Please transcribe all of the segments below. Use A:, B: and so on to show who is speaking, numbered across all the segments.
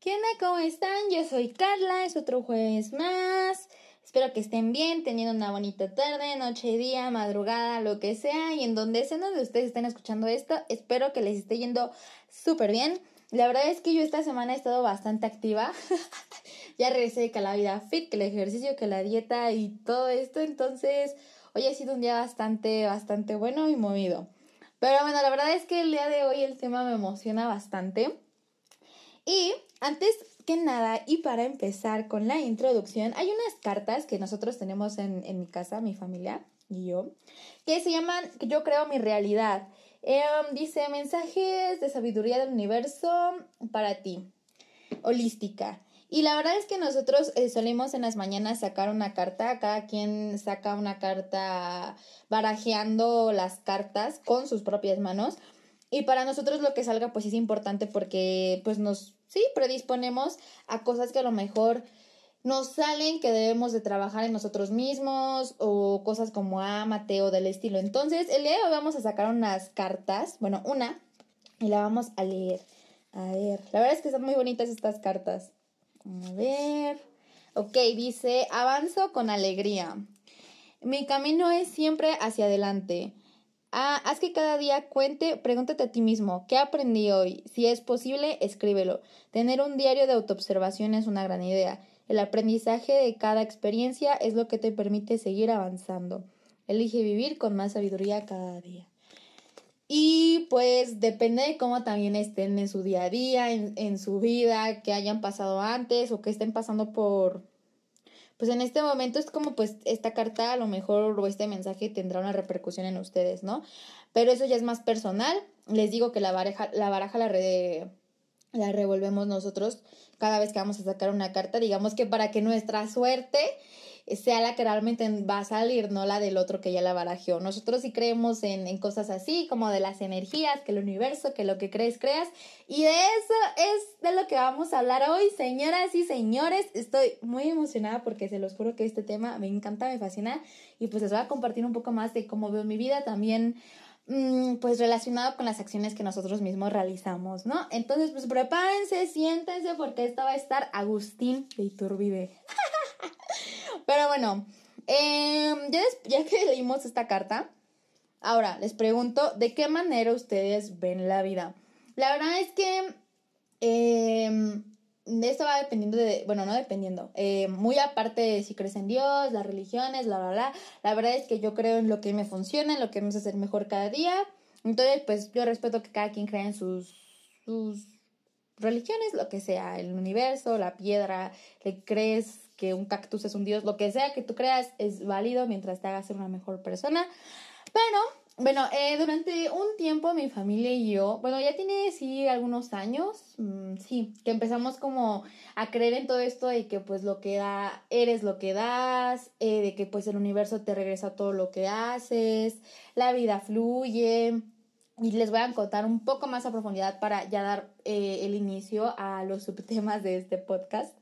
A: ¿Qué onda? ¿Cómo están? Yo soy Carla, es otro jueves más. Espero que estén bien, teniendo una bonita tarde, noche, día, madrugada, lo que sea. Y en donde sea donde ustedes estén escuchando esto, espero que les esté yendo súper bien. La verdad es que yo esta semana he estado bastante activa. ya regresé que la vida fit, que el ejercicio, que la dieta y todo esto. Entonces, hoy ha sido un día bastante, bastante bueno y movido. Pero bueno, la verdad es que el día de hoy el tema me emociona bastante. Y antes que nada, y para empezar con la introducción, hay unas cartas que nosotros tenemos en, mi casa, mi familia y yo, que se llaman Yo creo mi realidad. Em, dice mensajes de sabiduría del universo para ti, holística. Y la verdad es que nosotros eh, solimos en las mañanas sacar una carta, cada quien saca una carta barajeando las cartas con sus propias manos. Y para nosotros lo que salga pues es importante porque pues nos, sí, predisponemos a cosas que a lo mejor nos salen que debemos de trabajar en nosotros mismos o cosas como amate o del estilo. Entonces, el día de hoy vamos a sacar unas cartas, bueno, una, y la vamos a leer. A ver, la verdad es que están muy bonitas estas cartas. A ver. Ok, dice, avanzo con alegría. Mi camino es siempre hacia adelante. Ah, haz que cada día cuente, pregúntate a ti mismo, ¿qué aprendí hoy? Si es posible, escríbelo. Tener un diario de autoobservación es una gran idea. El aprendizaje de cada experiencia es lo que te permite seguir avanzando. Elige vivir con más sabiduría cada día. Y pues depende de cómo también estén en su día a día, en, en su vida, que hayan pasado antes o que estén pasando por, pues en este momento es como pues esta carta a lo mejor o este mensaje tendrá una repercusión en ustedes, ¿no? Pero eso ya es más personal. Les digo que la baraja la, baraja la, la revolvemos nosotros cada vez que vamos a sacar una carta, digamos que para que nuestra suerte sea la que realmente va a salir, no la del otro que ya la barajeó. Nosotros sí creemos en, en, cosas así, como de las energías, que el universo, que lo que crees, creas. Y de eso es de lo que vamos a hablar hoy, señoras y señores. Estoy muy emocionada porque se los juro que este tema me encanta, me fascina. Y pues les voy a compartir un poco más de cómo veo mi vida también mm, pues relacionado con las acciones que nosotros mismos realizamos, ¿no? Entonces, pues prepárense, siéntense porque esta va a estar Agustín de Iturbide. Pero bueno, em, ya, que leímos esta carta, ahora les pregunto, ¿de qué manera ustedes ven la vida? La verdad es que eh, esto va dependiendo de, bueno, no dependiendo, eh, muy aparte de si crees en Dios, las religiones, la, bla, bla, la verdad es que yo creo en lo que me funciona, en lo que me hace ser mejor cada día. Entonces, pues yo respeto que cada quien crea en sus, sus religiones, lo que sea, el universo, la piedra, le crees que un cactus es un dios, lo que sea que tú creas es válido mientras te hagas ser una mejor persona. Pero, bueno, eh, durante un tiempo mi familia y yo, bueno, ya tiene sí algunos años, mm, sí, que empezamos como a creer en todo esto de que pues lo que da, eres lo que das, eh, de que pues el universo te regresa todo lo que haces, la vida fluye. Y les voy a contar un poco más a profundidad para ya dar eh, el inicio a los subtemas de este podcast.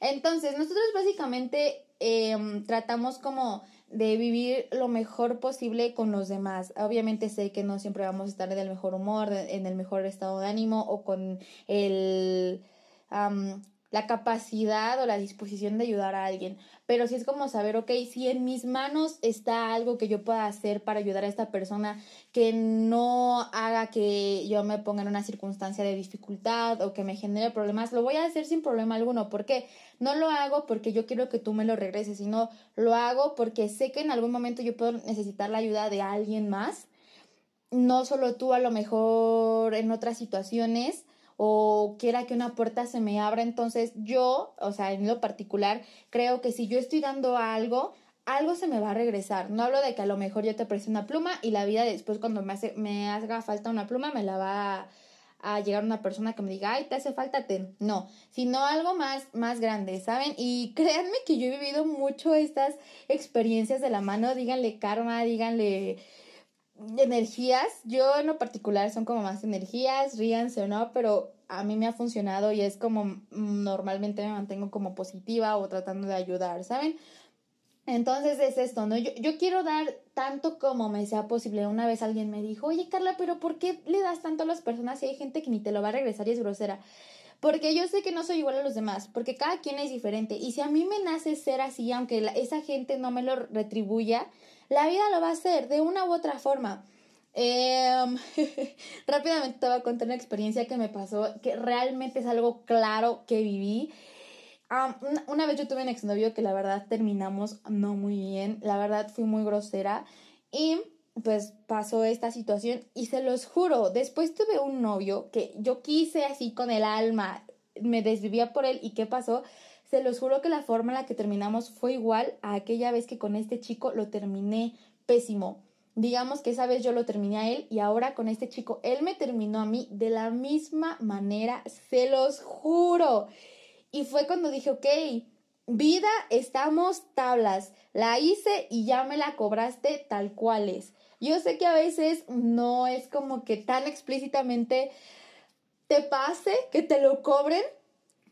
A: Entonces, nosotros básicamente em, tratamos como de vivir lo mejor posible con los demás. Obviamente sé que no siempre vamos a estar en el mejor humor, en el mejor estado de ánimo o con el la capacidad o la disposición de ayudar a alguien, pero sí es como saber, ok, si en mis manos está algo que yo pueda hacer para ayudar a esta persona que no haga que yo me ponga en una circunstancia de dificultad o que me genere problemas, lo voy a hacer sin problema alguno. ¿Por qué? No lo hago porque yo quiero que tú me lo regreses, sino lo hago porque sé que en algún momento yo puedo necesitar la ayuda de alguien más. No solo tú, a lo mejor en otras situaciones o quiera que una puerta se me abra. Entonces yo, o sea, en lo particular, creo que si yo estoy dando algo, algo se me va a regresar. No hablo de que a lo mejor yo te preste una pluma y la vida después cuando me, hace, me haga falta una pluma me la va a, llegar una persona que me diga, ay, te hace falta, ten. No, sino algo más, más grande, ¿saben? Y créanme que yo he vivido mucho estas experiencias de la mano, díganle karma, díganle energías, yo en lo particular son como más energías, ríanse o no, pero a mí me ha funcionado y es como mm, normalmente me mantengo como positiva o tratando de ayudar, ¿saben? Entonces es esto, ¿no? Yo, yo quiero dar tanto como me sea posible. Una vez alguien me dijo, oye Carla, pero ¿por qué le das tanto a las personas si hay gente que ni te lo va a regresar y es grosera? Porque yo sé que no soy igual a los demás, porque cada quien es diferente. Y si a mí me nace ser así, aunque esa gente no me lo retribuya, la vida lo va a hacer de una u otra forma. Em, rápidamente te voy a contar una experiencia que me pasó, que realmente es algo claro que viví. una, vez yo tuve un exnovio que la verdad terminamos no muy bien, la verdad fui muy grosera y pues pasó esta situación y se los juro, después tuve un novio que yo quise así con el alma, me desvivía por él y ¿qué pasó? Se los juro que la forma en la que terminamos fue igual a aquella vez que con este chico lo terminé pésimo. Digamos que esa vez yo lo terminé a él y ahora con este chico él me terminó a mí de la misma manera, se los juro. Y fue cuando dije, ok, vida, estamos tablas. La hice y ya me la cobraste tal cual es. Yo sé que a veces no es como que tan explícitamente te pase que te lo cobren,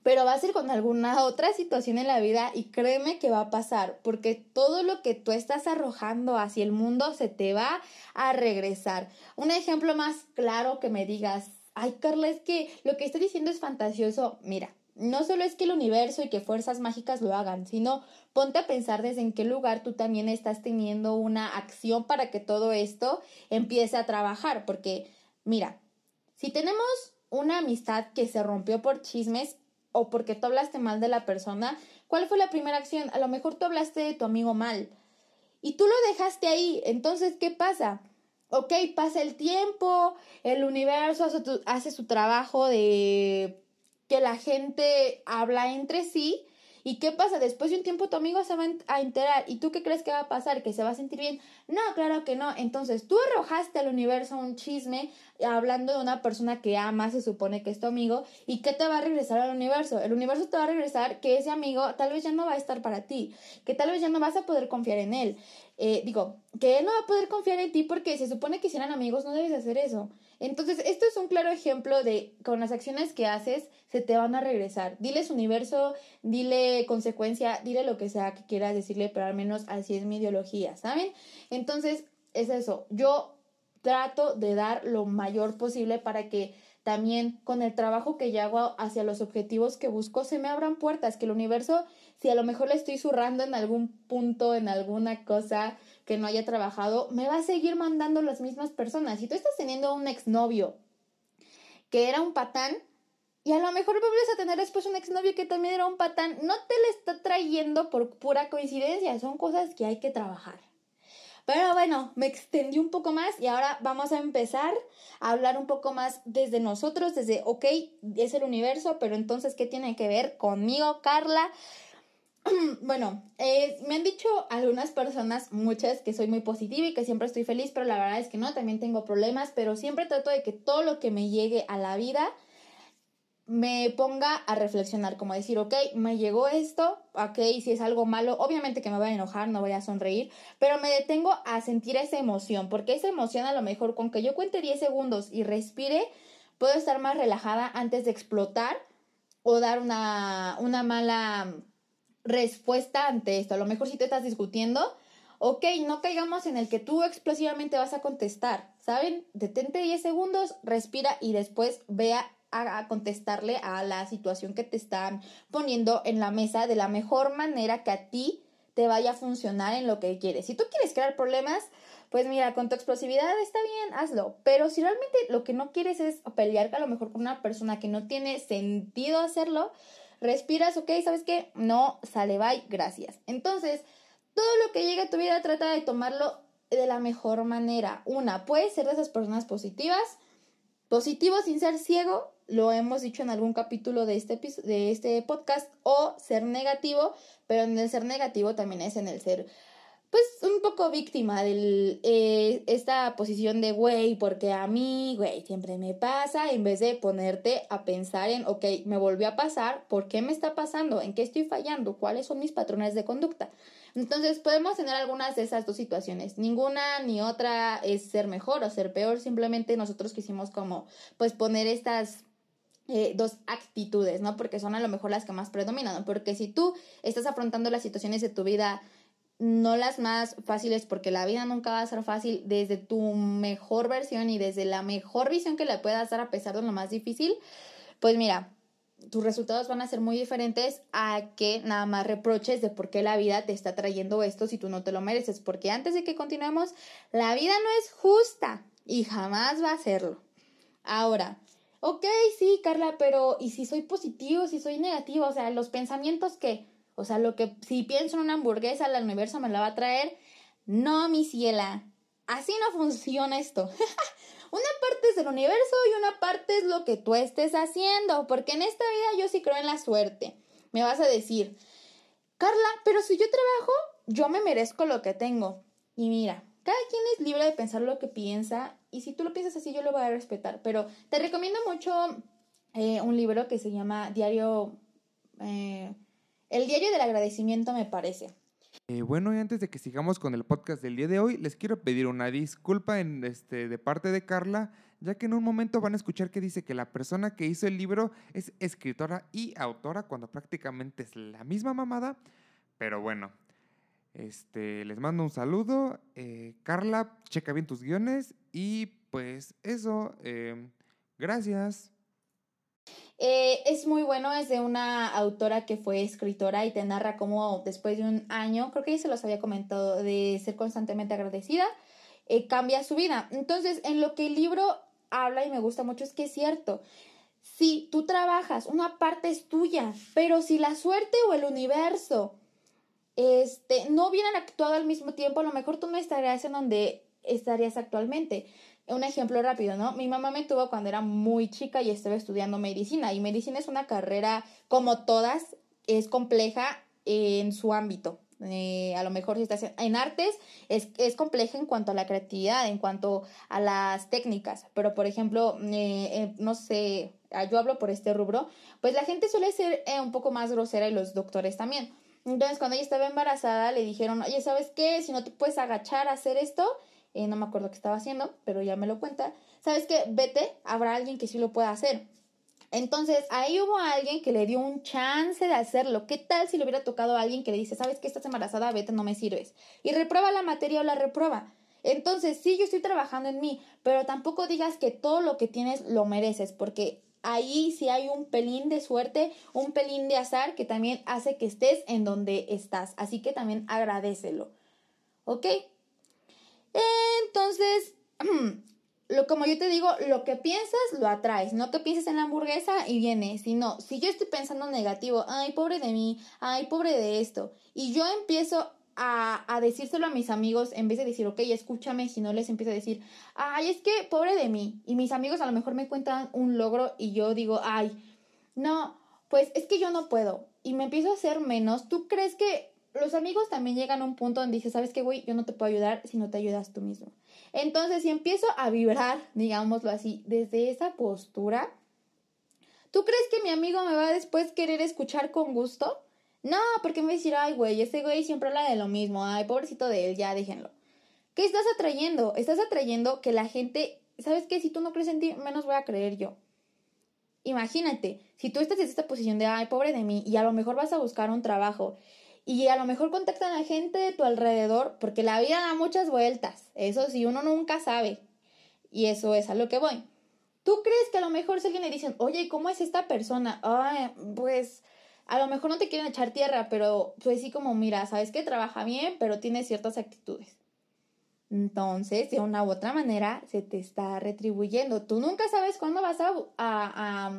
A: pero va a ser con alguna otra situación en la vida y créeme que va a pasar, porque todo lo que tú estás arrojando hacia el mundo se te va a regresar. Un ejemplo más claro que me digas, ay Carla, es que lo que estoy diciendo es fantasioso. Mira, no solo es que el universo y que fuerzas mágicas lo hagan, sino ponte a pensar desde en qué lugar tú también estás teniendo una acción para que todo esto empiece a trabajar, porque mira, si tenemos una amistad que se rompió por chismes, o porque tú hablaste mal de la persona, ¿cuál fue la primera acción? A lo mejor tú hablaste de tu amigo mal y tú lo dejaste ahí. Entonces, ¿qué pasa? Ok, pasa el tiempo, el universo hace, hace su trabajo de que la gente habla entre sí ¿Y qué pasa? Después de un tiempo tu amigo se va a enterar. ¿Y tú qué crees que va a pasar? ¿Que se va a sentir bien? No, claro que no. Entonces tú arrojaste al universo un chisme hablando de una persona que ama, se supone que es tu amigo. ¿Y qué te va a regresar al universo? El universo te va a regresar que ese amigo tal vez ya no va a estar para ti. Que tal vez ya no vas a poder confiar en él. Eh, digo, que él no va a poder confiar en ti porque se supone que si eran amigos no debes hacer eso. Entonces, esto es un claro ejemplo de con las acciones que haces se te van a regresar. Diles universo, dile consecuencia, dile lo que sea que quieras decirle, pero al menos así es mi ideología, ¿saben? Entonces, es eso. Yo trato de dar lo mayor posible para que también con el trabajo que yo hago hacia los objetivos que busco se me abran puertas, que el universo, si a lo mejor le estoy zurrando en algún punto, en alguna cosa, que no haya trabajado, me va a seguir mandando las mismas personas. Si tú estás teniendo un exnovio que era un patán, y a lo mejor vuelves a tener después un exnovio que también era un patán, no te le está trayendo por pura coincidencia, son cosas que hay que trabajar. Pero bueno, me extendí un poco más y ahora vamos a empezar a hablar un poco más desde nosotros, desde, ok, es el universo, pero entonces, ¿qué tiene que ver conmigo, Carla? bueno, eh, me han dicho algunas personas, muchas, que soy muy positiva y que siempre estoy feliz, pero la verdad es que no, también tengo problemas, pero siempre trato de que todo lo que me llegue a la vida me ponga a reflexionar, como decir, ok, me llegó esto, ok, si es algo malo, obviamente que me voy a enojar, no voy a sonreír, pero me detengo a sentir esa emoción, porque esa emoción a lo mejor con que yo cuente 10 segundos y respire, puedo estar más relajada antes de explotar o dar una, una mala respuesta ante esto. A lo mejor si te estás discutiendo, ok, no caigamos en el que tú explosivamente vas a contestar, ¿saben? Detente 10 segundos, respira y después vea a, contestarle a la situación que te están poniendo en la mesa de la mejor manera que a ti te vaya a funcionar en lo que quieres. Si tú quieres crear problemas, pues mira, con tu explosividad está bien, hazlo. Pero si realmente lo que no quieres es pelear a lo mejor con una persona que no tiene sentido hacerlo, respiras, ok, ¿sabes qué? No, sale, bye, gracias. Entonces, todo lo que llegue a tu vida trata de tomarlo de la mejor manera. Una, puedes ser de esas personas positivas, positivo sin ser ciego, lo hemos dicho en algún capítulo de este, de este podcast, o ser negativo, pero en el ser negativo también es en el ser pues un poco víctima de eh, esta posición de güey, porque a mí, güey, siempre me pasa, en vez de ponerte a pensar en, ok, me volvió a pasar, ¿por qué me está pasando? ¿En qué estoy fallando? ¿Cuáles son mis patrones de conducta? Entonces podemos tener algunas de esas dos situaciones. Ninguna ni otra es ser mejor o ser peor, simplemente nosotros quisimos como pues poner estas eh, dos actitudes, ¿no? Porque son a lo mejor las que más predominan, porque si tú estás afrontando las situaciones de tu vida no las más fáciles porque la vida nunca va a ser fácil desde tu mejor versión y desde la mejor visión que le puedas dar a pesar de lo más difícil, pues mira, tus resultados van a ser muy diferentes a que nada más reproches de por qué la vida te está trayendo esto si tú no te lo mereces. Porque antes de que continuemos, la vida no es justa y jamás va a serlo. Ahora, ok, sí, Carla, pero ¿y si soy positivo, si soy negativo? O sea, los pensamientos que, o sea, lo que si pienso en una hamburguesa, el universo me la va a traer. No, mi ciela, así no funciona esto. Una parte es el universo y una parte es lo que tú estés haciendo, porque en esta vida yo sí creo en la suerte. Me vas a decir, Carla, pero si yo trabajo, yo me merezco lo que tengo. Y mira, cada quien es libre de pensar lo que piensa y si tú lo piensas así yo lo voy a respetar, pero te recomiendo mucho eh, un libro que se llama Diario, eh, el Diario del Agradecimiento me parece.
B: Eh, bueno, y antes de que sigamos con el podcast del día de hoy, les quiero pedir una disculpa en, este, de parte de Carla, ya que en un momento van a escuchar que dice que la persona que hizo el libro es escritora y autora, cuando prácticamente es la misma mamada. Pero bueno, este, les mando un saludo. Eh, Carla, checa bien tus guiones y pues eso, eh, gracias.
A: Eh, es muy bueno, es de una autora que fue escritora y te narra cómo después de un año, creo que ya se los había comentado, de ser constantemente agradecida, eh, cambia su vida. Entonces, en lo que el libro habla y me gusta mucho es que es cierto. Si tú trabajas, una parte es tuya, pero si la suerte o el universo este, no hubieran actuado al mismo tiempo, a lo mejor tú no estarías en donde estarías actualmente un ejemplo rápido, ¿no? Mi mamá me tuvo cuando era muy chica y estaba estudiando medicina y medicina es una carrera como todas, es compleja en su ámbito. Eh, a lo mejor si estás en artes es, es, compleja en cuanto a la creatividad, en cuanto a las técnicas, pero por ejemplo, eh, eh, no sé, ah, yo hablo por este rubro, pues la gente suele ser un poco más grosera y los doctores también. Entonces cuando ella estaba embarazada le dijeron, oye, ¿sabes qué? Si no te puedes agachar a hacer esto, eh, no me acuerdo qué estaba haciendo, pero ya me lo cuenta. ¿Sabes qué? Vete, habrá alguien que sí lo pueda hacer. Entonces, ahí hubo alguien que le dio un chance de hacerlo. ¿Qué tal si le hubiera tocado a alguien que le dice, sabes que estás embarazada, vete, no me sirves? Y reprueba la materia o la reprueba. Entonces, sí, yo estoy trabajando en mí, pero tampoco digas que todo lo que tienes lo mereces, porque ahí sí hay un pelín de suerte, un pelín de azar que también hace que estés en donde estás. Así que también agradecelo. ¿Ok? Entonces, lo, como yo te digo, lo que piensas lo atraes. No te pienses en la hamburguesa y viene. Sino, si yo estoy pensando negativo, ay, pobre de mí, ay, pobre de esto, y yo empiezo a, a, decírselo a mis amigos en vez de decir, ok, escúchame, si no les empiezo a decir, ay, es que pobre de mí. Y mis amigos a lo mejor me cuentan un logro y yo digo, ay, no, pues es que yo no puedo. Y me empiezo a hacer menos. ¿Tú crees que los amigos también llegan a un punto donde dices, ¿sabes qué, güey? Yo no te puedo ayudar si no te ayudas tú mismo. Entonces, si empiezo a vibrar, digámoslo así, desde esa postura, ¿tú crees que mi amigo me va a después querer escuchar con gusto? No, porque me va a decir, ay, güey, ese güey siempre habla de lo mismo, ay, pobrecito de él, ya déjenlo. ¿Qué estás atrayendo? Estás atrayendo que la gente, ¿sabes qué? Si tú no crees en ti, menos voy a creer yo. Imagínate, si tú estás en esta posición de, ay, pobre de mí, y a lo mejor vas a buscar un trabajo y a lo mejor contactan a gente de tu alrededor, porque la vida da muchas vueltas. Eso sí, uno nunca sabe. Y eso es a lo que voy. ¿Tú crees que a lo mejor si alguien le dicen, oye, ¿cómo es esta persona? Ay, pues a lo mejor no te quieren echar tierra, pero pues sí como, mira, sabes que trabaja bien, pero tiene ciertas actitudes. Entonces, de una u otra manera, se te está retribuyendo. Tú nunca sabes cuándo vas a,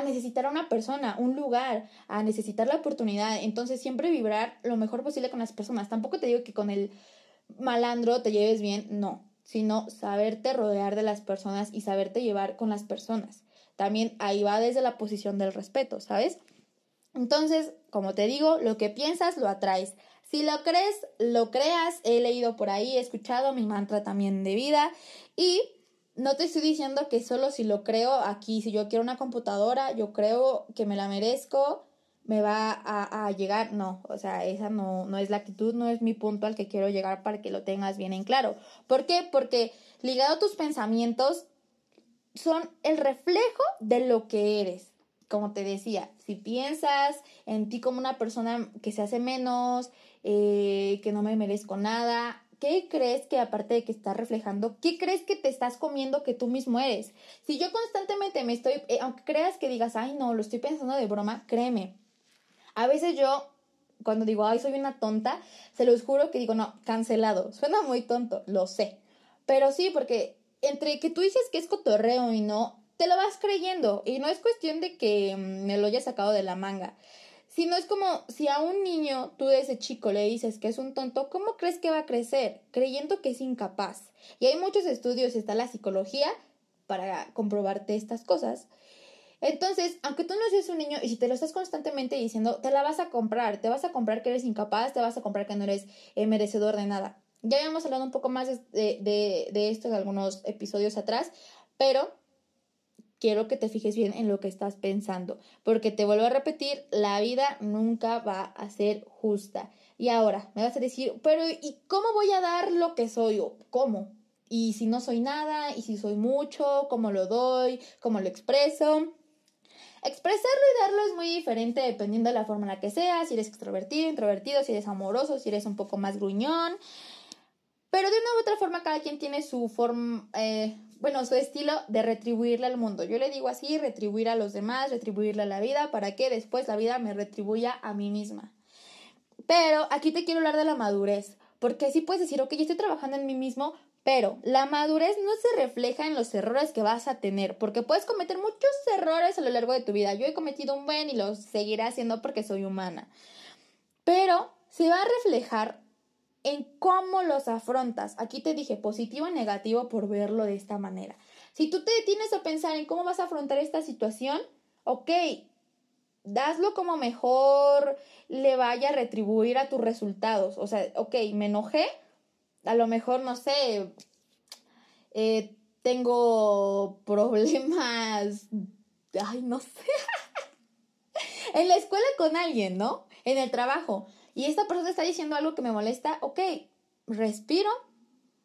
A: necesitar a una persona, un lugar, a necesitar la oportunidad. Entonces siempre vibrar lo mejor posible con las personas. Tampoco te digo que con el malandro te lleves bien, no, sino saberte rodear de las personas y saberte llevar con las personas. También ahí va desde la posición del respeto, ¿sabes? Entonces, como te digo, lo que piensas lo atraes. Si lo crees, lo creas. He leído por ahí, he escuchado mi mantra también de vida y no te estoy diciendo que solo si lo creo aquí, si yo quiero una computadora, yo creo que me la merezco, me va a, llegar. No, o sea, esa no, no es la actitud, no es mi punto al que quiero llegar para que lo tengas bien en claro. ¿Por qué? Porque ligado a tus pensamientos son el reflejo de lo que eres. Como te decía, si piensas en ti como una persona que se hace menos, eh, que no me merezco nada, ¿qué crees que aparte de que estás reflejando, qué crees que te estás comiendo que tú mismo eres? Si yo constantemente me estoy, eh, aunque creas que digas, ay no, lo estoy pensando de broma, créeme. A veces yo, cuando digo, ay, soy una tonta, se los juro que digo, no, cancelado. Suena muy tonto, lo sé. Pero sí, porque entre que tú dices que es cotorreo y no, te lo vas creyendo. Y no es cuestión de que mm, me lo haya sacado de la manga. Sino es como si a un niño tú de ese chico le dices que es un tonto, ¿cómo crees que va a crecer? Creyendo que es incapaz. Y hay muchos estudios, está la psicología para comprobarte estas cosas. Entonces, aunque tú no seas un niño y si te lo estás constantemente diciendo, te la vas a comprar, te vas a comprar que eres incapaz, te vas a comprar que no eres eh, merecedor de nada. Ya habíamos hablado un poco más de, de, de esto en algunos episodios atrás, pero quiero que te fijes bien en lo que estás pensando, porque te vuelvo a repetir, la vida nunca va a ser justa. Y ahora me vas a decir, pero ¿y cómo voy a dar lo que soy? ¿O ¿Cómo? Y si no soy nada, y si soy mucho, ¿cómo lo doy? ¿Cómo lo expreso? Expresarlo y darlo es muy diferente dependiendo de la forma en la que seas, si eres extrovertido, introvertido, si eres amoroso, si eres un poco más gruñón. Pero de una u otra forma cada quien tiene su forma, eh, bueno, su estilo de retribuirle al mundo. Yo le digo así, retribuir a los demás, retribuirle a la vida, para que después la vida me retribuya a mí misma. Pero aquí te quiero hablar de la madurez, porque así puedes decir, ok, yo estoy trabajando en mí mismo, pero la madurez no se refleja en los errores que vas a tener, porque puedes cometer muchos errores a lo largo de tu vida. Yo he cometido un buen y lo seguiré haciendo porque soy humana. Pero se va a reflejar en cómo los afrontas. Aquí te dije positivo y negativo por verlo de esta manera. Si tú te detienes a pensar en cómo vas a afrontar esta situación, ok, daslo como mejor le vaya a retribuir a tus resultados. O sea, ok, me enojé, a lo mejor, no sé, eh, tengo problemas, ay, no sé, en la escuela con alguien, ¿no? En el trabajo y esta persona está diciendo algo que me molesta, ok, respiro.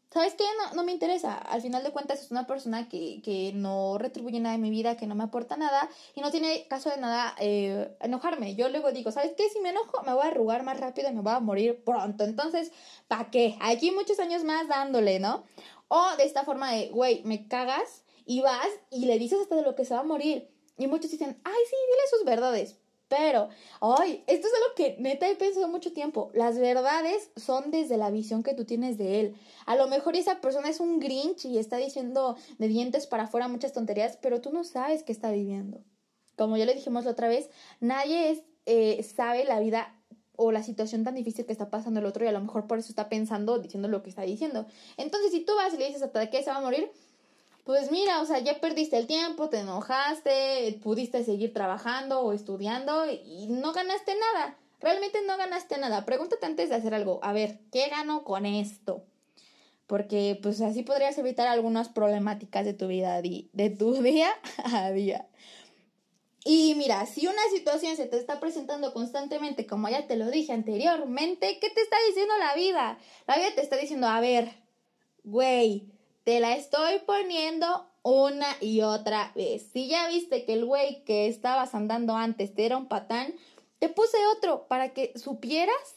A: ¿Sabes qué? No, no me interesa. Al final de cuentas es una persona que, que, no retribuye nada en mi vida, que no me aporta nada y no tiene caso de nada eh, enojarme. Yo luego digo, ¿sabes qué? Si me enojo me voy a arrugar más rápido y me voy a morir pronto. Entonces, ¿para qué? Aquí muchos años más dándole, ¿no? O de esta forma de, güey, me cagas y vas y le dices hasta de lo que se va a morir. Y muchos dicen, ay, sí, dile sus verdades. Pero, ay, esto es algo que neta he pensado mucho tiempo. Las verdades son desde la visión que tú tienes de él. A lo mejor esa persona es un grinch y está diciendo de dientes para afuera muchas tonterías, pero tú no sabes qué está viviendo. Como ya le dijimos la otra vez, nadie es, eh, sabe la vida o la situación tan difícil que está pasando el otro y a lo mejor por eso está pensando, diciendo lo que está diciendo. Entonces, si tú vas y le dices hasta que se va a morir, pues mira, o sea, ya perdiste el tiempo, te enojaste, pudiste seguir trabajando o estudiando y no ganaste nada. Realmente no ganaste nada. Pregúntate antes de hacer algo, a ver, ¿qué gano con esto? Porque pues así podrías evitar algunas problemáticas de tu vida, de tu día a día. Y mira, si una situación se te está presentando constantemente, como ya te lo dije anteriormente, ¿qué te está diciendo la vida? La vida te está diciendo, a ver, güey, te la estoy poniendo una y otra vez. Si ya viste que el güey que estabas andando antes te era un patán, te puse otro para que supieras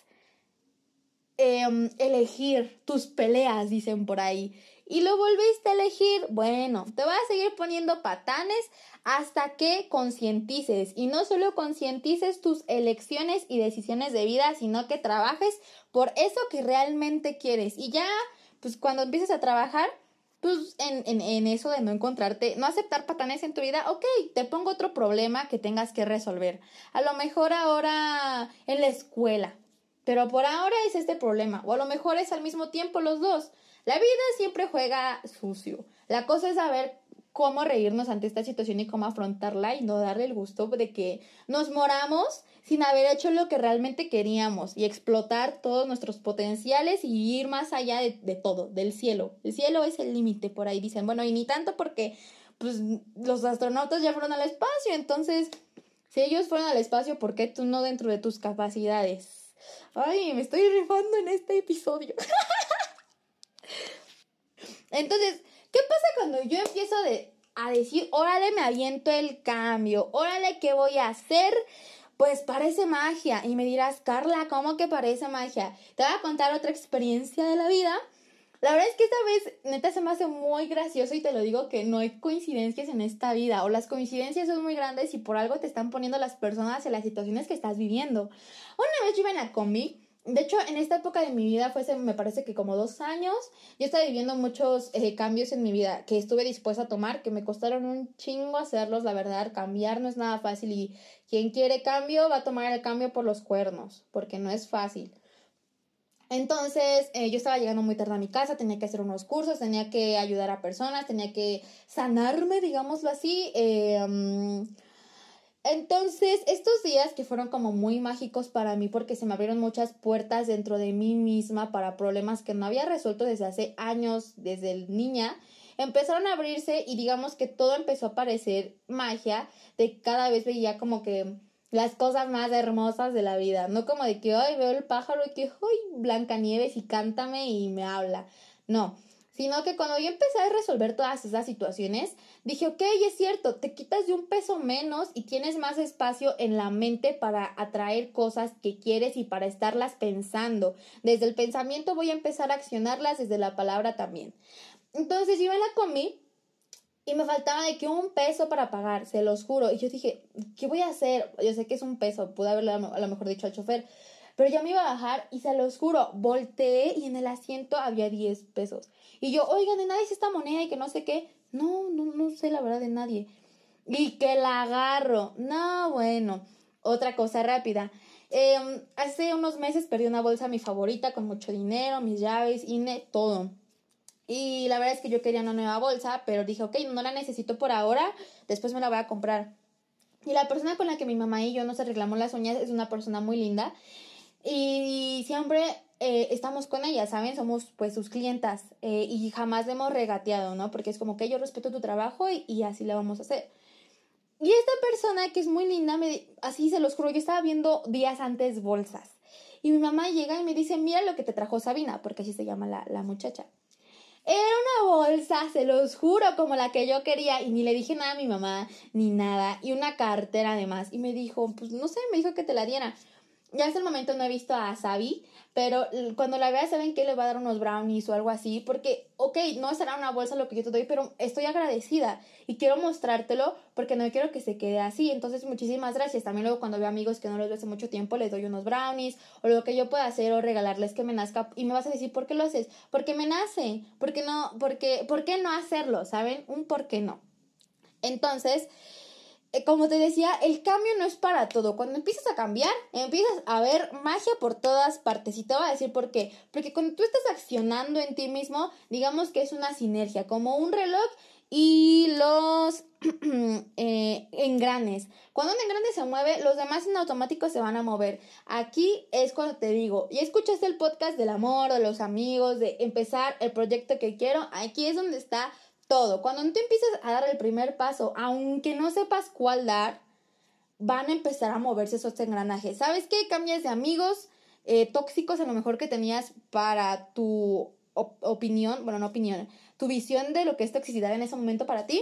A: em, elegir tus peleas, dicen por ahí. Y lo volviste a elegir. Bueno, te voy a seguir poniendo patanes hasta que concientices. Y no solo concientices tus elecciones y decisiones de vida, sino que trabajes por eso que realmente quieres. Y ya, pues cuando empieces a trabajar, pues en, en, en, eso de no encontrarte, no aceptar patanes en tu vida, ok, te pongo otro problema que tengas que resolver. A lo mejor ahora en la escuela, pero por ahora es este problema, o a lo mejor es al mismo tiempo los dos. La vida siempre juega sucio. La cosa es saber cómo reírnos ante esta situación y cómo afrontarla y no darle el gusto de que nos moramos sin haber hecho lo que realmente queríamos y explotar todos nuestros potenciales y ir más allá de, todo, del cielo. El cielo es el límite, por ahí dicen. Bueno, y ni tanto porque pues los astronautas ya fueron al espacio, entonces, si ellos fueron al espacio, ¿por qué tú no dentro de tus capacidades? Ay, me estoy rifando en este episodio. entonces, ¿qué pasa cuando yo empiezo a decir, órale, me aviento el cambio, órale, ¿qué voy a hacer? Pues parece magia. Y me dirás, Carla, ¿cómo que parece magia? Te voy a contar otra experiencia de la vida La verdad es que esta vez, neta, se me hace muy gracioso y te lo digo que no hay coincidencias en esta vida. O las coincidencias son muy grandes y por algo te están poniendo las personas en las situaciones que estás viviendo. Una vez yo iba en la combi. De hecho, en esta época de mi vida, fue me parece que como dos años, yo estaba viviendo muchos eh, cambios en mi vida que estuve dispuesta a tomar, que me costaron un chingo hacerlos, la verdad, cambiar no es nada fácil y quien quiere cambio va a tomar el cambio por los cuernos, porque no es fácil. Entonces, eh, yo estaba llegando muy tarde a mi casa, tenía que hacer unos cursos, tenía que ayudar a personas, tenía que sanarme, digámoslo así. Eh, mm, entonces, estos días que fueron como muy mágicos para mí porque se me abrieron muchas puertas dentro de mí misma para problemas que no había resuelto desde hace años, desde niña, empezaron a abrirse y digamos que todo empezó a parecer magia, de cada vez veía como que las cosas más hermosas de la vida, no como de que hoy veo el pájaro y que hoy Blanca Nieves y cántame y me habla. No, sino que cuando yo empecé a resolver todas esas situaciones, dije, ok, es cierto, te quitas de un peso menos y tienes más espacio en la mente para atraer cosas que quieres y para estarlas pensando. Desde el pensamiento voy a empezar a accionarlas, desde la palabra también. Entonces yo me la comí y me faltaba de que un peso para pagar, se los juro. Y yo dije, ¿qué voy a hacer? Yo sé que es un peso, pude haberlo a lo mejor dicho al chofer. Pero ya me iba a bajar y se los juro, volteé y en el asiento había 10 pesos. Y yo, oigan, de nadie es esta moneda y que no sé qué. No, no, no sé la verdad de nadie. Y que la agarro. No, bueno. Otra cosa rápida. Em, hace unos meses perdí una bolsa mi favorita con mucho dinero, mis llaves, INE, todo. Y la verdad es que yo quería una nueva bolsa, pero dije, ok, no la necesito por ahora, después me la voy a comprar. Y la persona con la que mi mamá y yo nos arreglamos las uñas es una persona muy linda. Y siempre eh, estamos con ella, ¿saben? Somos pues sus clientas eh, y jamás le hemos regateado, ¿no? Porque es como que yo respeto tu trabajo y, así lo vamos a hacer. Y esta persona que es muy linda, me, así se los juro, yo estaba viendo días antes bolsas. Y mi mamá llega y me dice, mira lo que te trajo Sabina, porque así se llama la, la muchacha. Era una bolsa, se los juro, como la que yo quería. Y ni le dije nada a mi mamá, ni nada. Y una cartera además. Y me dijo, pues no sé, me dijo que te la diera. Ya hasta el momento no he visto a Sabi, pero cuando la vea saben que le va a dar unos brownies o algo así, porque, ok, no será una bolsa lo que yo te doy, pero estoy agradecida y quiero mostrártelo porque no quiero que se quede así. Entonces, muchísimas gracias. También luego cuando veo amigos que no los veo hace mucho tiempo, les doy unos brownies o lo que yo pueda hacer o regalarles que me nazca. Y me vas a decir, ¿por qué lo haces? Porque me nace. Porque no, porque, ¿por qué no hacerlo? ¿Saben? Un por qué no. Entonces, como te decía, el cambio no es para todo. Cuando empiezas a cambiar, empiezas a ver magia por todas partes. Y te voy a decir por qué. Porque cuando tú estás accionando en ti mismo, digamos que es una sinergia, como un reloj y los eh, engranes. Cuando un engrane se mueve, los demás en automático se van a mover. Aquí es cuando te digo, y escuchaste el podcast del amor, de los amigos, de empezar el proyecto que quiero. Aquí es donde está todo. Cuando tú empiezas a dar el primer paso, aunque no sepas cuál dar, van a empezar a moverse esos engranajes. ¿Sabes qué? Cambias de amigos eh, tóxicos a lo mejor que tenías para tu opinión, bueno, no opinión, tu visión de lo que es toxicidad en ese momento para ti.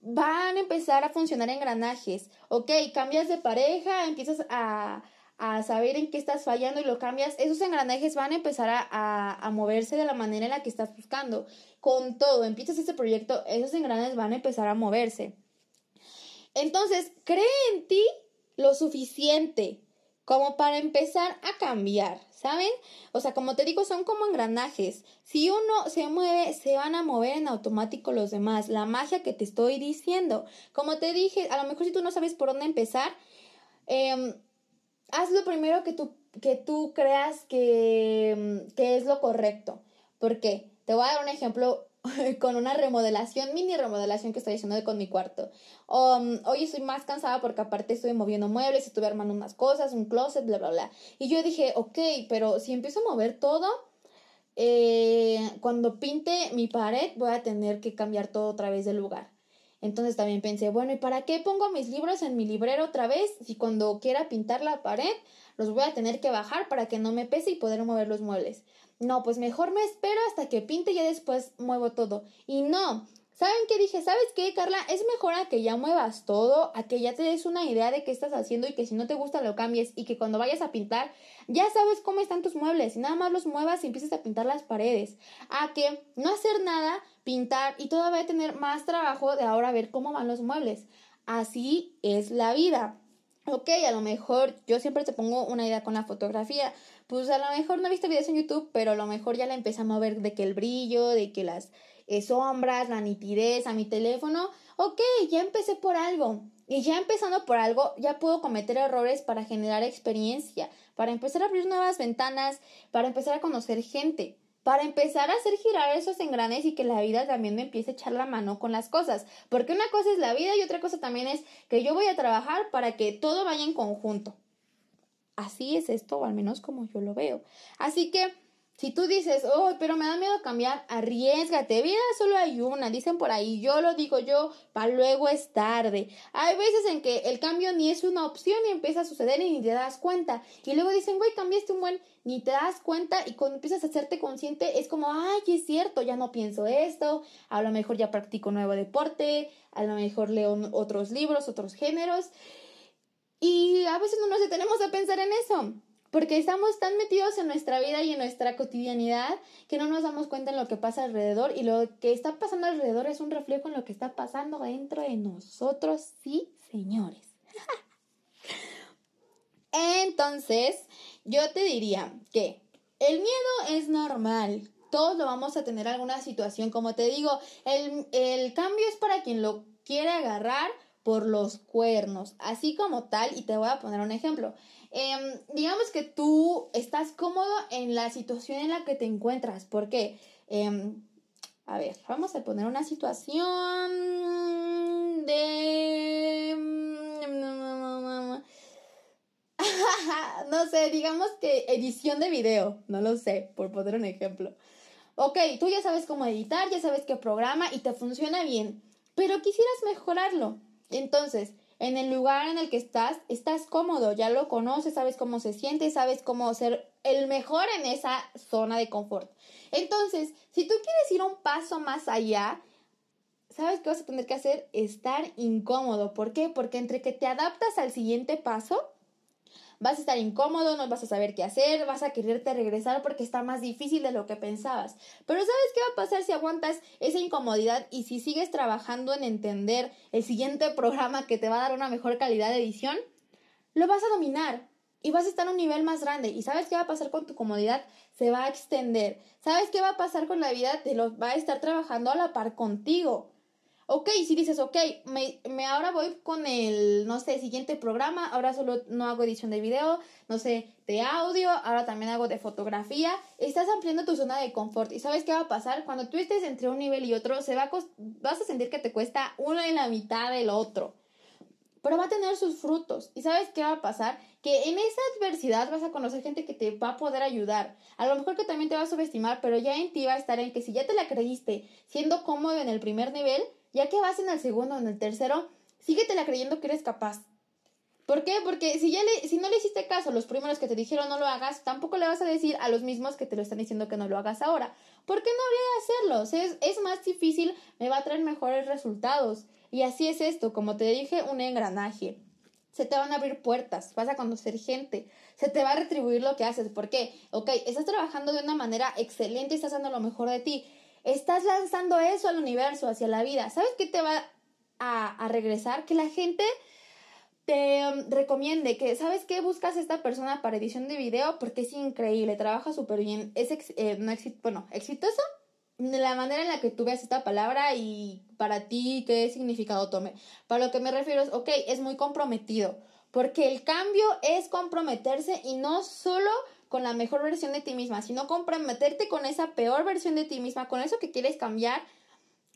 A: Van a empezar a funcionar engranajes. Ok, cambias de pareja, empiezas a, a saber en qué estás fallando y lo cambias, esos engranajes van a empezar a, a, moverse de la manera en la que estás buscando. Con todo, empiezas este proyecto, esos engranajes van a empezar a moverse. Entonces, cree en ti lo suficiente como para empezar a cambiar, ¿saben? O sea, como te digo, son como engranajes. Si uno se mueve, se van a mover en automático los demás. La magia que te estoy diciendo. Como te dije, a lo mejor si tú no sabes por dónde empezar, eh, haz lo primero que tú, que tú creas que, mm, que es lo correcto. ¿Por qué? Te voy a dar un ejemplo con una remodelación, mini remodelación que estoy haciendo con mi cuarto. Um, hoy estoy más cansada porque aparte estoy moviendo muebles, estuve armando unas cosas, un closet, bla, bla, bla. Y yo dije, ok, pero si empiezo a mover todo, eh, cuando pinte mi pared voy a tener que cambiar todo otra vez de lugar. Entonces también pensé, bueno, ¿y para qué pongo mis libros en mi librero otra vez si cuando quiera pintar la pared los voy a tener que bajar para que no me pese y poder mover los muebles? No, pues mejor me espero hasta que pinte y ya después muevo todo. Y no, ¿Saben qué dije? ¿Sabes qué, Carla? Es mejor a que ya muevas todo, a que ya te des una idea de qué estás haciendo y que si no te gusta lo cambies y que cuando vayas a pintar ya sabes cómo están tus muebles y nada más los muevas y empieces a pintar las paredes. A que no hacer nada, pintar y todavía tener más trabajo de ahora ver cómo van los muebles. Así es la vida. Ok, a lo mejor yo siempre te pongo una idea con la fotografía. Pues a lo mejor no he visto videos en YouTube, pero a lo mejor ya la empezamos a ver de que el brillo, de que las sombras, la nitidez a mi teléfono. Ok, ya empecé por algo. Y ya empezando por algo, ya puedo cometer errores para generar experiencia, para empezar a abrir nuevas ventanas, para empezar a conocer gente, para empezar a hacer girar esos engranes y que la vida también me empiece a echar la mano con las cosas. Porque una cosa es la vida y otra cosa también es que yo voy a trabajar para que todo vaya en conjunto. Así es esto, o al menos como yo lo veo. Así que si tú dices, oh, pero me da miedo cambiar, arriesgate. Vida solo hay una, dicen por ahí. Yo lo digo yo, para luego es tarde. Hay veces en que el cambio ni es una opción y empieza a suceder y ni te das cuenta. Y luego dicen, güey, cambiaste un buen, ni te das cuenta. Y cuando empiezas a hacerte consciente, es como, ay, es cierto, ya no pienso esto. A lo mejor ya practico nuevo deporte. A lo mejor leo otros libros, otros géneros. Y a veces no nos detenemos a pensar en eso porque estamos tan metidos en nuestra vida y en nuestra cotidianidad que no nos damos cuenta en lo que pasa alrededor y lo que está pasando alrededor es un reflejo en lo que está pasando dentro de nosotros, sí, señores. Entonces, yo te diría que el miedo es normal. Todos lo vamos a tener alguna situación. Como te digo, el, el cambio es para quien lo quiere agarrar por los cuernos, así como tal, y te voy a poner un ejemplo. Em, digamos que tú estás cómodo en la situación en la que te encuentras. ¿Por qué? Em, a ver, vamos a poner una situación de... no sé, digamos que edición de video, no lo sé, por poner un ejemplo. Ok, tú ya sabes cómo editar, ya sabes qué programa y te funciona bien, pero quisieras mejorarlo. Entonces, en el lugar en el que estás, estás cómodo, ya lo conoces, sabes cómo se siente, sabes cómo ser el mejor en esa zona de confort. Entonces, si tú quieres ir un paso más allá, ¿sabes qué vas a tener que hacer? Estar incómodo. ¿Por qué? Porque entre que te adaptas al siguiente paso, vas a estar incómodo, no vas a saber qué hacer, vas a quererte regresar porque está más difícil de lo que pensabas. Pero ¿sabes qué va a pasar si aguantas esa incomodidad y si sigues trabajando en entender el siguiente programa que te va a dar una mejor calidad de edición? Lo vas a dominar y vas a estar a un nivel más grande. ¿Y sabes qué va a pasar con tu comodidad? Se va a extender. ¿Sabes qué va a pasar con la vida? Te lo va a estar trabajando a la par contigo. Ok, si dices, ok, me, me, ahora voy con el, no sé, siguiente programa, ahora solo no hago edición de video, no sé, de audio, ahora también hago de fotografía, estás ampliando tu zona de confort y sabes qué va a pasar cuando tú estés entre un nivel y otro, se va vas a sentir que te cuesta uno en la mitad del otro, pero va a tener sus frutos y sabes qué va a pasar, que en esa adversidad vas a conocer gente que te va a poder ayudar, a lo mejor que también te va a subestimar, pero ya en ti va a estar en que si ya te la creíste siendo cómodo en el primer nivel, ya que vas en el segundo o en el tercero, síguetela creyendo que eres capaz. ¿Por qué? Porque si, ya le, si no le hiciste caso a los primeros que te dijeron no lo hagas, tampoco le vas a decir a los mismos que te lo están diciendo que no lo hagas ahora. ¿Por qué no habría de hacerlo? es, es más difícil, me va a traer mejores resultados. Y así es esto, como te dije, un engranaje. Se te van a abrir puertas, vas a conocer gente, se te va a retribuir lo que haces. ¿Por qué? Ok, estás trabajando de una manera excelente estás dando lo mejor de ti estás lanzando eso al universo, hacia la vida. ¿Sabes qué te va a, regresar? Que la gente te um, recomiende que, ¿sabes qué? Buscas a esta persona para edición de video porque es increíble, trabaja súper bien, es eh, no bueno, exitoso la manera en la que tú veas esta palabra y para ti qué significado tome. Para lo que me refiero es, ok, es muy comprometido, porque el cambio es comprometerse y no solo con la mejor versión de ti misma, sino comprometerte con esa peor versión de ti misma, con eso que quieres cambiar,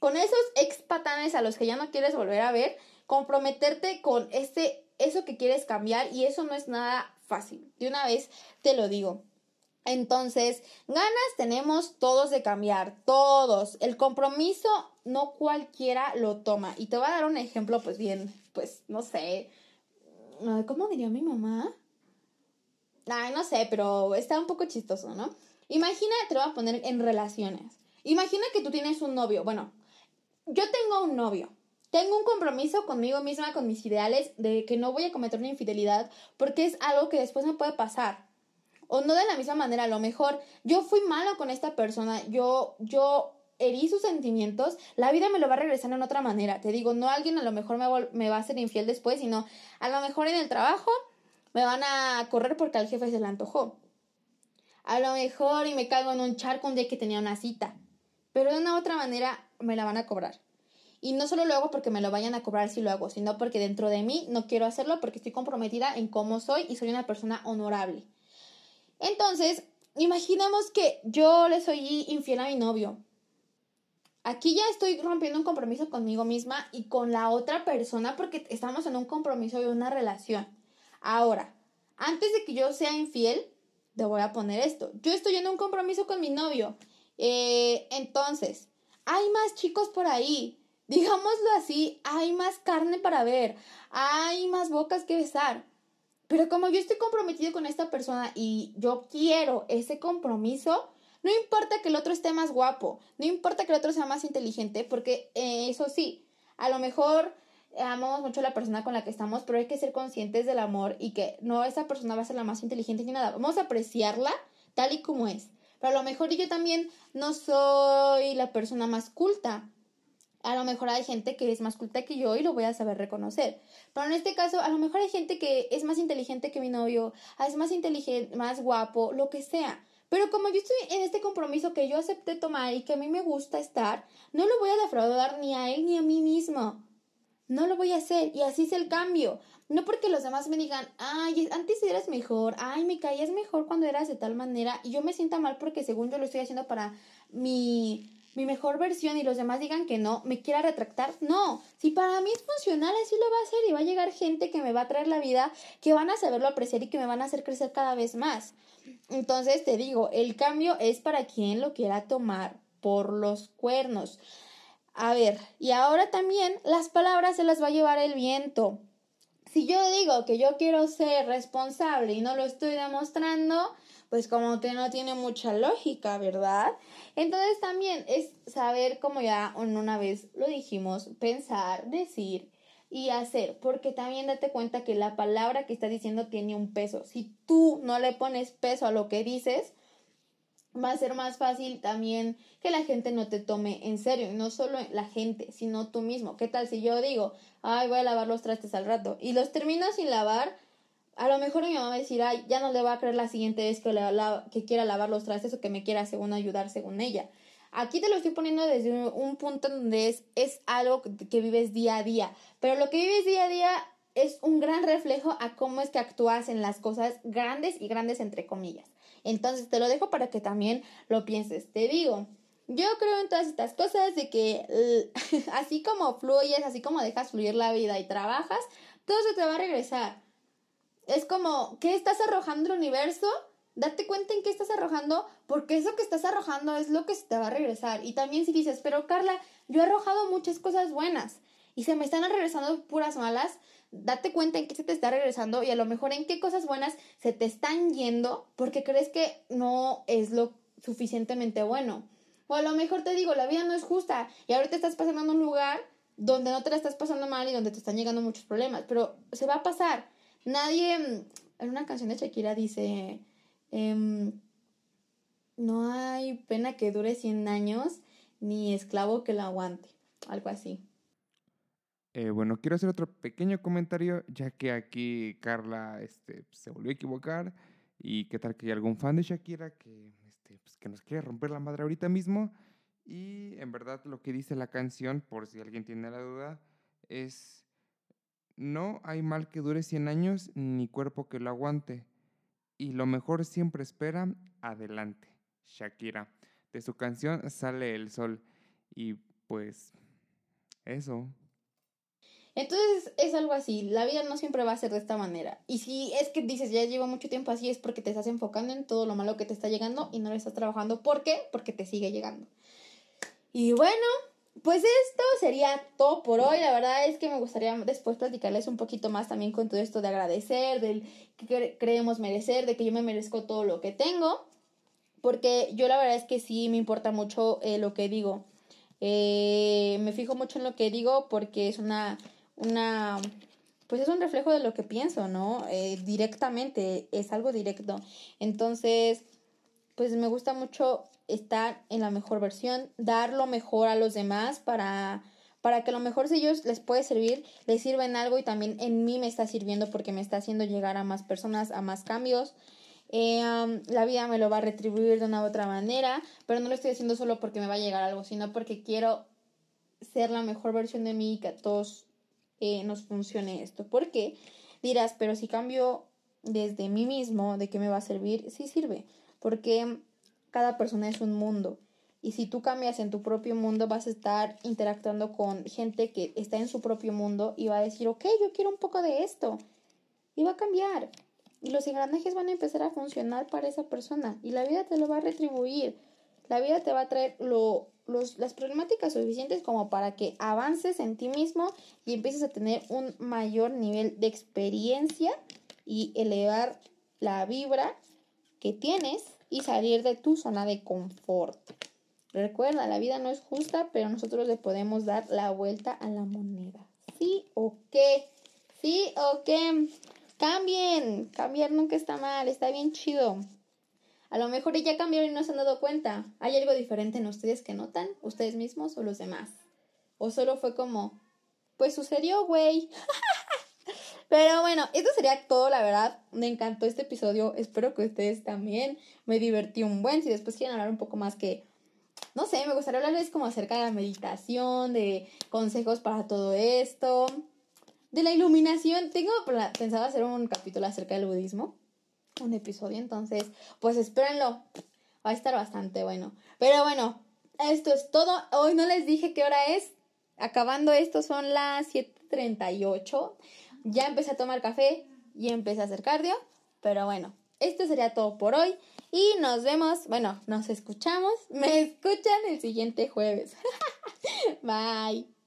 A: con esos ex patanes a los que ya no quieres volver a ver, comprometerte con eso que quieres cambiar y eso no es nada fácil. De una vez te lo digo. Entonces, ganas tenemos todos de cambiar, todos. El compromiso no cualquiera lo toma. Y te voy a dar un ejemplo, pues bien, pues no sé, ¿cómo diría mi mamá? Ay, no sé, pero está un poco chistoso, ¿no? Imagina, te lo voy a poner en relaciones. Imagina que tú tienes un novio. Bueno, yo tengo un novio. Tengo un compromiso conmigo misma, con mis ideales, de que no voy a cometer una infidelidad porque es algo que después me puede pasar. O no de la misma manera, a lo mejor yo fui malo con esta persona, yo, yo herí sus sentimientos, la vida me lo va a regresar en otra manera. Te digo, no alguien a lo mejor me, me va a ser infiel después, sino a lo mejor en el trabajo me van a correr porque al jefe se le antojó. A lo mejor y me caigo en un charco un día que tenía una cita. Pero de una u otra manera me la van a cobrar. Y no solo lo hago porque me lo vayan a cobrar si lo hago, sino porque dentro de mí no quiero hacerlo porque estoy comprometida en cómo soy y soy una persona honorable. Entonces, imaginemos que yo le soy infiel a mi novio. Aquí ya estoy rompiendo un compromiso conmigo misma y con la otra persona porque estamos en un compromiso y una relación. Ahora, antes de que yo sea infiel, te voy a poner esto. Yo estoy en un compromiso con mi novio. Eh, entonces, hay más chicos por ahí. Digámoslo así, hay más carne para ver. Hay más bocas que besar. Pero como yo estoy comprometido con esta persona y yo quiero ese compromiso, no importa que el otro esté más guapo, no importa que el otro sea más inteligente, porque eh, eso sí, a lo mejor amamos mucho a la persona con la que estamos, pero hay que ser conscientes del amor y que no esa persona va a ser la más inteligente ni nada. Vamos a apreciarla tal y como es. Pero a lo mejor yo también no soy la persona más culta. A lo mejor hay gente que es más culta que yo y lo voy a saber reconocer. Pero en este caso, a lo mejor hay gente que es más inteligente que mi novio, es más inteligente, más guapo, lo que sea. Pero como yo estoy en este compromiso que yo acepté tomar y que a mí me gusta estar, no lo voy a defraudar ni a él ni a mí mismo. No lo voy a hacer y así es el cambio. No porque los demás me digan, ay, antes eras mejor, ay, me caías mejor cuando eras de tal manera y yo me sienta mal porque según yo lo estoy haciendo para mi, mi mejor versión y los demás digan que no, me quiera retractar. No, si para mí es funcional, así lo va a hacer y va a llegar gente que me va a traer la vida, que van a saberlo apreciar y que me van a hacer crecer cada vez más. Entonces te digo, el cambio es para quien lo quiera tomar por los cuernos. A ver, y ahora también las palabras se las va a llevar el viento. Si yo digo que yo quiero ser responsable y no lo estoy demostrando, pues como que no tiene mucha lógica, ¿verdad? Entonces también es saber, como ya una vez lo dijimos, pensar, decir y hacer, porque también date cuenta que la palabra que estás diciendo tiene un peso. Si tú no le pones peso a lo que dices, va a ser más fácil también que la gente no te tome en serio, y no solo la gente, sino tú mismo. ¿Qué tal si yo digo, ay, voy a lavar los trastes al rato y los termino sin lavar? A lo mejor mi mamá va a decir, ay, ya no le va a creer la siguiente vez que, que quiera lavar los trastes o que me quiera según ayudar según ella. Aquí te lo estoy poniendo desde un, punto donde es, es algo que vives día a día, pero lo que vives día a día es un gran reflejo a cómo es que actúas en las cosas grandes y grandes entre comillas. Entonces te lo dejo para que también lo pienses. Te digo, yo creo en todas estas cosas de que así como fluyes, así como dejas fluir la vida y trabajas, todo se te va a regresar. Es como, ¿qué estás arrojando al universo? Date cuenta en qué estás arrojando, porque eso que estás arrojando es lo que se te va a regresar. Y también si dices, pero Carla, yo he arrojado muchas cosas buenas y se me están regresando puras malas, date cuenta en qué se te está regresando y a lo mejor en qué cosas buenas se te están yendo porque crees que no es lo suficientemente bueno. O a lo mejor te digo, la vida no es justa y ahorita estás pasando en un lugar donde no te la estás pasando mal y donde te están llegando muchos problemas, pero se va a pasar. Nadie, mm, en una canción de Shakira dice, em, no hay pena que dure 100 años ni esclavo que la aguante, algo así.
B: Eh, bueno, quiero hacer otro pequeño comentario, ya que aquí Carla este, pues, se volvió a equivocar. Y qué tal que hay algún fan de Shakira que, este, pues, que nos quiere romper la madre ahorita mismo. Y en verdad lo que dice la canción, por si alguien tiene la duda, es, no hay mal que dure 100 años ni cuerpo que lo aguante. Y lo mejor siempre espera, adelante. Shakira. De su canción sale el sol. Y pues eso.
A: Entonces es algo así, la vida no siempre va a ser de esta manera. Y si es que dices, ya llevo mucho tiempo así, es porque te estás enfocando en todo lo malo que te está llegando y no lo estás trabajando. ¿Por qué? Porque te sigue llegando. Y bueno, pues esto sería todo por hoy. La verdad es que me gustaría después platicarles un poquito más también con todo esto de agradecer, del que creemos merecer, de que yo me merezco todo lo que tengo. Porque yo la verdad es que sí me importa mucho eh, lo que digo. Eh, me fijo mucho en lo que digo porque es una, una, pues es un reflejo de lo que pienso, ¿no? Eh, directamente, es algo directo. Entonces, pues me gusta mucho estar en la mejor versión, dar lo mejor a los demás para, para que lo mejor si ellos les puede servir, les sirva en algo y también en mí me está sirviendo porque me está haciendo llegar a más personas, a más cambios. Eh, la vida me lo va a retribuir de una u otra manera, pero no lo estoy haciendo solo porque me va a llegar algo, sino porque quiero ser la mejor versión de mí y que todos nos funcione esto. ¿Por qué? Dirás, pero si cambio desde mí mismo, ¿de qué me va a servir? Sí sirve, porque cada persona es un mundo. Y si tú cambias en tu propio mundo, vas a estar interactuando con gente que está en su propio mundo y va a decir, ok, yo quiero un poco de esto. Y va a cambiar. Y los engranajes van a empezar a funcionar para esa persona. Y la vida te lo va a retribuir. La vida te va a traer lo, las problemáticas suficientes como para que avances en ti mismo y empieces a tener un mayor nivel de experiencia y elevar la vibra que tienes y salir de tu zona de confort. Recuerda, la vida no es justa, pero nosotros le podemos dar la vuelta a la moneda. ¿Sí o qué? ¿Sí o qué? Cambien. Cambiar nunca está mal, está bien chido. A lo mejor ya cambiaron y no se han dado cuenta. ¿Hay algo diferente en ustedes que notan? ¿Ustedes mismos o los demás? ¿O solo fue como, pues sucedió, güey? Pero bueno, esto sería todo, la verdad. Me encantó este episodio. Espero que ustedes también. Me divertí un buen. Si después quieren hablar un poco más que, no sé, me gustaría hablarles como acerca de la meditación, de consejos para todo esto, de la iluminación. Tengo pensado hacer un capítulo acerca del budismo. Un episodio, entonces, pues espérenlo. Va a estar bastante bueno. Pero bueno, esto es todo. Hoy no les dije qué hora es. Acabando esto son las 7.38 ya empecé a tomar café y empecé a hacer cardio, pero bueno, esto sería todo por hoy y nos vemos, bueno, nos escuchamos, me escuchan el siguiente jueves. Bye.